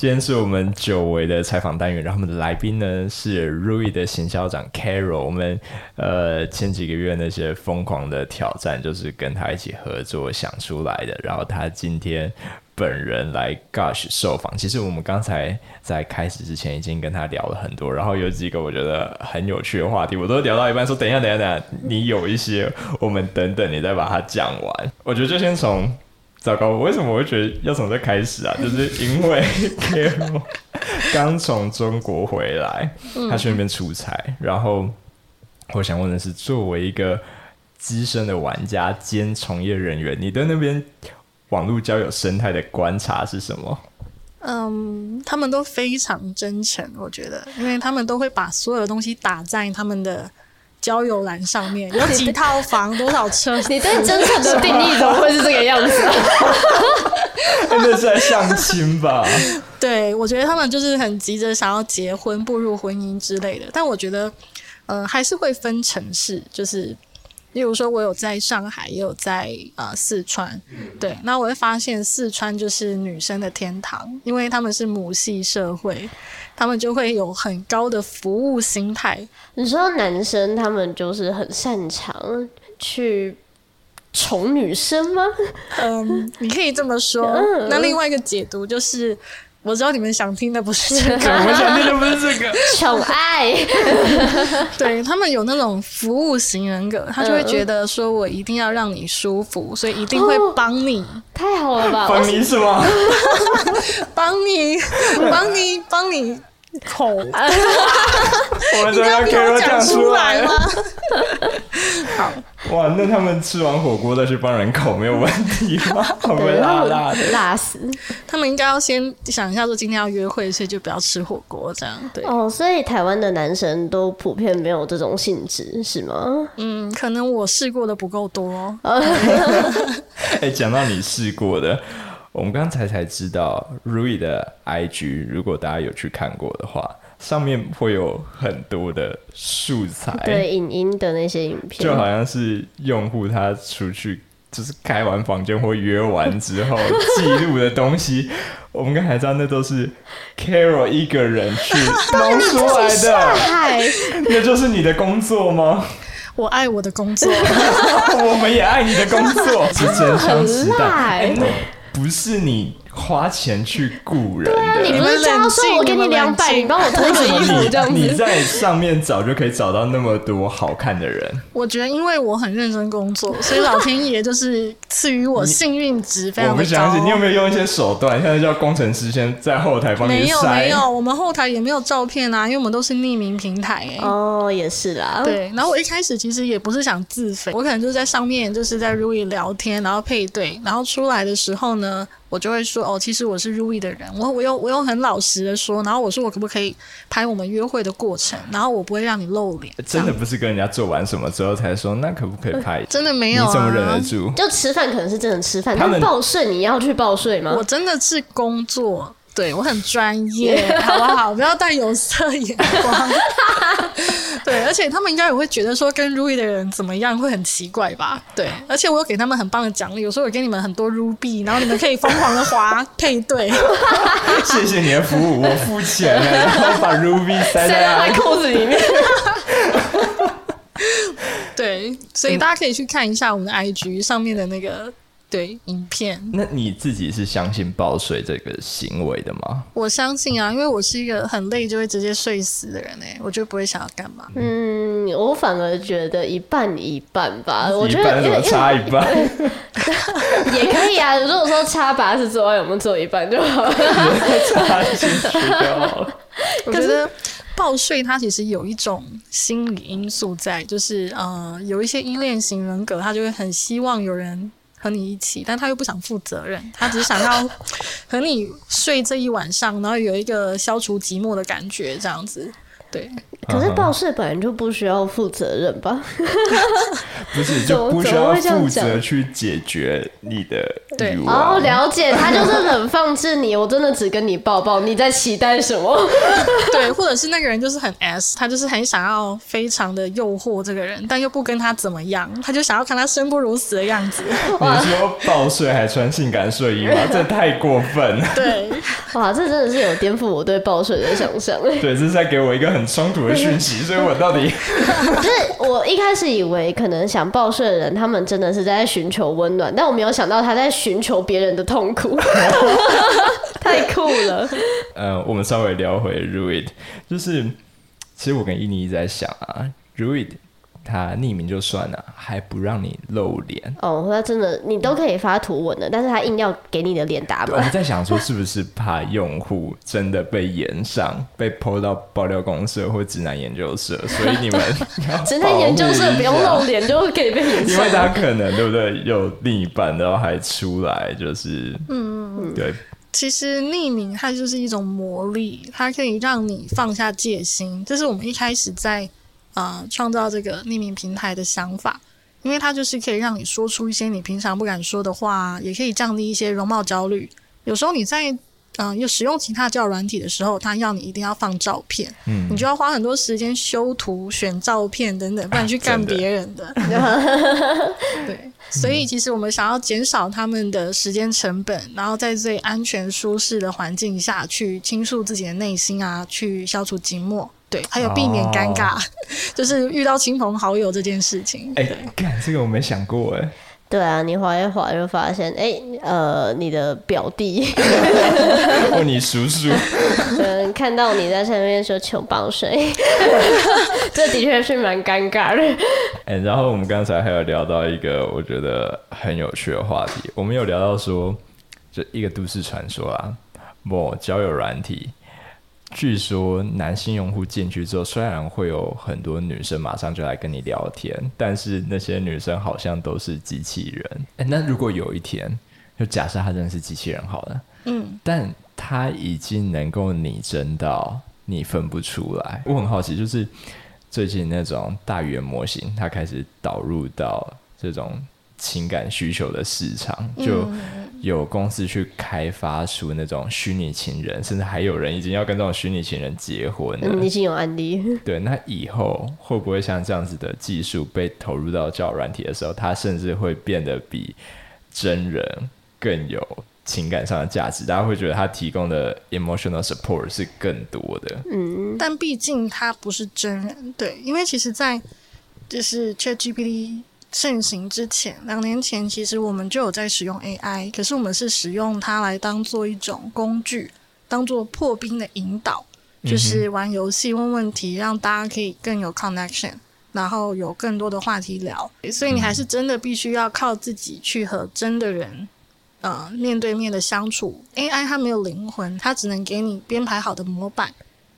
今天是我们久违的采访单元，然后我们的来宾呢是 Rui 的行销长 Carol。我们呃前几个月那些疯狂的挑战，就是跟他一起合作想出来的。然后他今天本人来 Gush 受访。其实我们刚才在开始之前已经跟他聊了很多，然后有几个我觉得很有趣的话题，我都聊到一半说等一下，等一下，等一下，你有一些，我们等等你再把它讲完。我觉得就先从。糟糕，我为什么我会觉得要从这开始啊？就是因为 Carol 刚从中国回来，他去那边出差，然后我想问的是，作为一个资深的玩家兼从业人员，你对那边网络交友生态的观察是什么？嗯，他们都非常真诚，我觉得，因为他们都会把所有的东西打在他们的。交友栏上面有几套房，多少车？你对真诚的定义怎么会是这个样子？那是在相亲吧？对，我觉得他们就是很急着想要结婚、步入婚姻之类的。但我觉得，呃，还是会分城市，就是，例如说，我有在上海，也有在呃四川。对，那我会发现四川就是女生的天堂，因为他们是母系社会。他们就会有很高的服务心态。你说男生他们就是很擅长去宠女生吗？嗯，你可以这么说。嗯、那另外一个解读就是，我知道你们想听的不是 这个，我想听的不是这个 宠爱。对，他们有那种服务型人格，他就会觉得说我一定要让你舒服，所以一定会帮你。哦、太好了吧？帮你是吗？帮你，帮你，帮你。口，我们都要给我讲出来吗？好 哇，那他们吃完火锅再去帮人口没有问题吗？会不会辣辣的？辣死！他们应该要先想一下，说今天要约会，所以就不要吃火锅这样。对哦，所以台湾的男生都普遍没有这种性质，是吗？嗯，可能我试过的不够多。哎、欸，讲到你试过的。我们刚才才知道，Rui 的 IG，如果大家有去看过的话，上面会有很多的素材，对，影音的那些影片，就好像是用户他出去就是开完房间或约完之后记录的东西。我们刚才知道，那都是 Carol 一个人去弄出来的，那就是你的工作吗？我爱我的工作，我们也爱你的工作，之前相时代。不是你花钱去雇人的，对啊，你不是这样说，我给你两百，你帮我脱个衣服这样子。你在上面找就可以找到那么多好看的人。我觉得，因为我很认真工作，所以老天爷就是赐予我幸运值非常高。我不相信，你有没有用一些手段？现在叫工程师先在后台帮你筛。没有没有，我们后台也没有照片啊，因为我们都是匿名平台。哦，也是啦。对，然后我一开始其实也不是想自肥，我可能就是在上面就是在 Rui 聊天，然后配对，然后出来的时候呢。我就会说哦，其实我是入意的人，我我又我又很老实的说，然后我说我可不可以拍我们约会的过程，然后我不会让你露脸。真的不是跟人家做完什么之后才说，那可不可以拍？真的没有、啊，你怎么忍得住？就吃饭可能是真的吃饭，他们报税你要去报税吗？我真的是工作。对，我很专业，好不好？不要带有色眼光。对，而且他们应该也会觉得说跟 Ruby 的人怎么样会很奇怪吧？对，而且我有给他们很棒的奖励，有时候我给你们很多 Ruby，然后你们可以疯狂的滑 配对。谢谢你的服务，我付钱了，然后把 Ruby 塞在裤子里面。对，所以大家可以去看一下我们的 IG 上面的那个。对，影片。那你自己是相信报税这个行为的吗？我相信啊，因为我是一个很累就会直接睡死的人哎，我就不会想要干嘛。嗯，我反而觉得一半一半吧。我觉得有差一半 也可以啊。如果说差八十之外，我们做一半就好了？差进去就好了。我觉得报税它其实有一种心理因素在，就是呃，有一些依恋型人格，他就会很希望有人。和你一起，但他又不想负责任，他只是想要 和你睡这一晚上，然后有一个消除寂寞的感觉，这样子。对。可是报税本来就不需要负责任吧？不是，就不需要负责去解决你的对哦，了解，他就是很放置你。我真的只跟你抱抱，你在期待什么？对，或者是那个人就是很 S，他就是很想要非常的诱惑这个人，但又不跟他怎么样，他就想要看他生不如死的样子。你说报税还穿性感睡衣吗？这太过分了。对，哇，这真的是有颠覆我对报税的想象。对，这是在给我一个很冲突的讯息，所以我到底就是我一开始以为可能想报社的人，他们真的是在寻求温暖，但我没有想到他在寻求别人的痛苦，太酷了。呃，我们稍微聊回 Ruid，就是其实我跟伊妮一直在想啊，Ruid。他匿名就算了，还不让你露脸哦。他真的，你都可以发图文的，但是他硬要给你的脸打码。我在想说，是不是怕用户真的被延上，被 PO 到爆料公社或直男研究社，所以你们 直男研究社不用露脸就可以被延上，因为他可能对不对？有另一半，然后还出来，就是嗯嗯对。其实匿名它就是一种魔力，它可以让你放下戒心。这是我们一开始在。啊，创造这个匿名平台的想法，因为它就是可以让你说出一些你平常不敢说的话，也可以降低一些容貌焦虑。有时候你在嗯，有使用其他交友软体的时候，他要你一定要放照片，嗯，你就要花很多时间修图、选照片等等，不然去干别人的。对，所以其实我们想要减少他们的时间成本，然后在最安全舒适的环境下去倾诉自己的内心啊，去消除寂寞。对，还有避免尴尬，哦、就是遇到亲朋好友这件事情。哎、欸，干这个我没想过哎。对啊，你滑一滑就发现，哎、欸，呃，你的表弟或 你叔叔，嗯，看到你在上面说求报税，这的确是蛮尴尬的。哎、欸，然后我们刚才还有聊到一个我觉得很有趣的话题，我们有聊到说，就一个都市传说啊，某交友软体。据说男性用户进去之后，虽然会有很多女生马上就来跟你聊天，但是那些女生好像都是机器人。诶，那如果有一天，就假设他真的是机器人好了，嗯，但他已经能够拟真到你分不出来。我很好奇，就是最近那种大语言模型，它开始导入到这种情感需求的市场，就。有公司去开发出那种虚拟情人，甚至还有人已经要跟这种虚拟情人结婚了。嗯，已经有案例。对，那以后会不会像这样子的技术被投入到交友软体的时候，它甚至会变得比真人更有情感上的价值？大家会觉得它提供的 emotional support 是更多的。嗯，但毕竟它不是真人，对，因为其实，在就是 ChatGPT。盛行之前，两年前，其实我们就有在使用 AI，可是我们是使用它来当做一种工具，当做破冰的引导，就是玩游戏问问题，让大家可以更有 connection，然后有更多的话题聊。所以你还是真的必须要靠自己去和真的人，呃，面对面的相处。AI 它没有灵魂，它只能给你编排好的模板。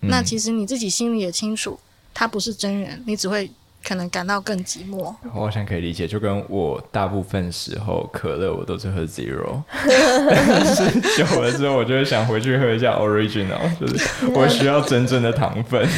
那其实你自己心里也清楚，它不是真人，你只会。可能感到更寂寞，我好像可以理解，就跟我大部分时候可乐我都是喝 zero，但 是久了之后，我就会想回去喝一下 original，就是 我需要真正的糖分。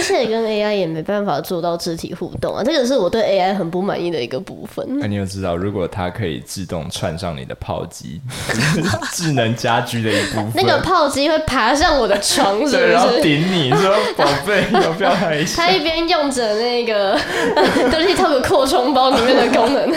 而且跟 AI 也没办法做到肢体互动啊，这个是我对 AI 很不满意的一个部分。那、啊、你有知道，如果它可以自动串上你的炮机，智能家居的一部分，那个炮机会爬上我的床 是不是，是然后顶你说宝贝，要不要来一下？它一边用着那个东西套个扩充包里面的功能，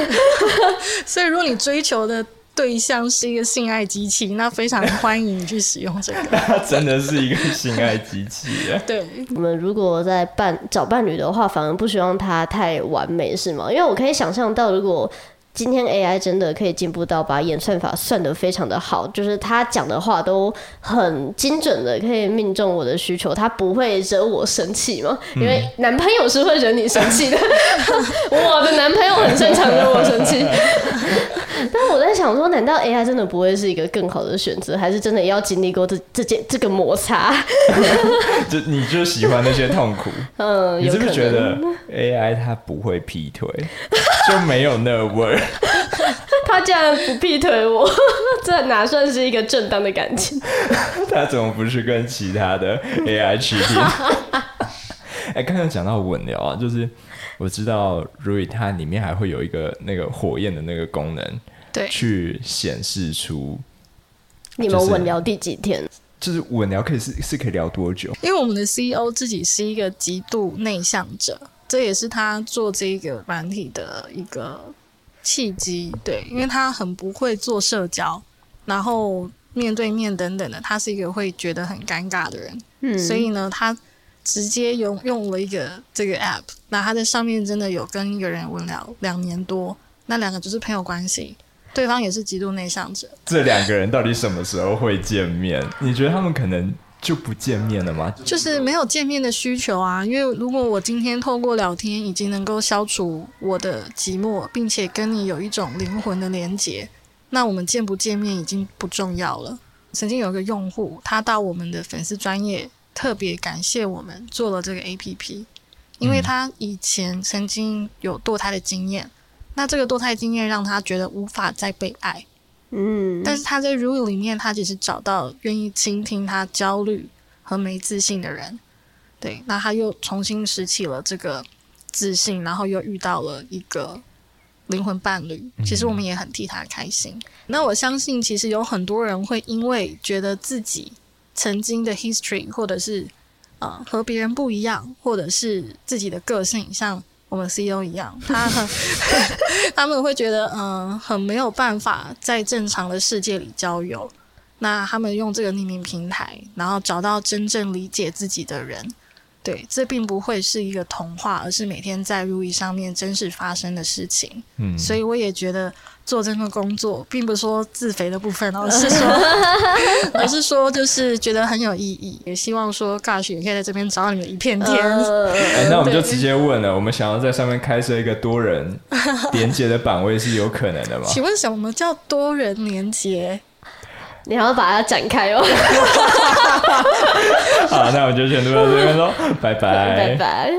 所以如果你追求的。对象是一个性爱机器，那非常欢迎你去使用这个。它 真的是一个性爱机器啊！对，我们如果在伴找伴侣的话，反而不希望他太完美，是吗？因为我可以想象到，如果今天 AI 真的可以进步到把演算法算得非常的好，就是他讲的话都很精准的可以命中我的需求，他不会惹我生气吗？因为男朋友是会惹你生气的，我的男朋友很擅长惹我生气。但我在想说，难道 AI 真的不会是一个更好的选择，还是真的要经历过这这件这个摩擦？就你就喜欢那些痛苦？嗯，你是不是觉得 AI 它不会劈腿，就没有那味儿？他竟然不劈腿我，这哪算是一个正当的感情？他怎么不是跟其他的 AI 取替？哎、欸，刚刚讲到稳聊啊，就是我知道 Rui 它里面还会有一个那个火焰的那个功能，对，去显示出你们稳聊第几天？就是稳聊可以是是可以聊多久？因为我们的 CEO 自己是一个极度内向者，这也是他做这个软体的一个契机。对，因为他很不会做社交，然后面对面等等的，他是一个会觉得很尴尬的人。嗯，所以呢，他直接用用了一个这个 app，那他在上面真的有跟一个人稳聊两年多，那两个就是朋友关系。对方也是极度内向者。这两个人到底什么时候会见面？你觉得他们可能就不见面了吗？就是没有见面的需求啊。因为如果我今天透过聊天已经能够消除我的寂寞，并且跟你有一种灵魂的连接，那我们见不见面已经不重要了。曾经有一个用户，他到我们的粉丝专业特别感谢我们做了这个 APP，因为他以前曾经有堕胎的经验。那这个堕胎经验让他觉得无法再被爱，嗯，但是他在 Rui 里面，他只是找到愿意倾听他焦虑和没自信的人，对，那他又重新拾起了这个自信，然后又遇到了一个灵魂伴侣，其实我们也很替他开心。那我相信，其实有很多人会因为觉得自己曾经的 history，或者是啊、呃、和别人不一样，或者是自己的个性像。我们 CEO 一样，他很 他们会觉得嗯、呃，很没有办法在正常的世界里交友。那他们用这个匿名平台，然后找到真正理解自己的人。对，这并不会是一个童话，而是每天在 Rui 上面真实发生的事情。嗯，所以我也觉得做这份工作，并不是说自肥的部分，而是说，而是说，就是觉得很有意义。也希望说，Gosh 也可以在这边找到你们一片天。哎、欸，那我们就直接问了，我们想要在上面开设一个多人连接的版位是有可能的吗？请问什么叫多人连接？你还要把它展开哦。好，那我们就先录到这边喽，拜拜，拜拜。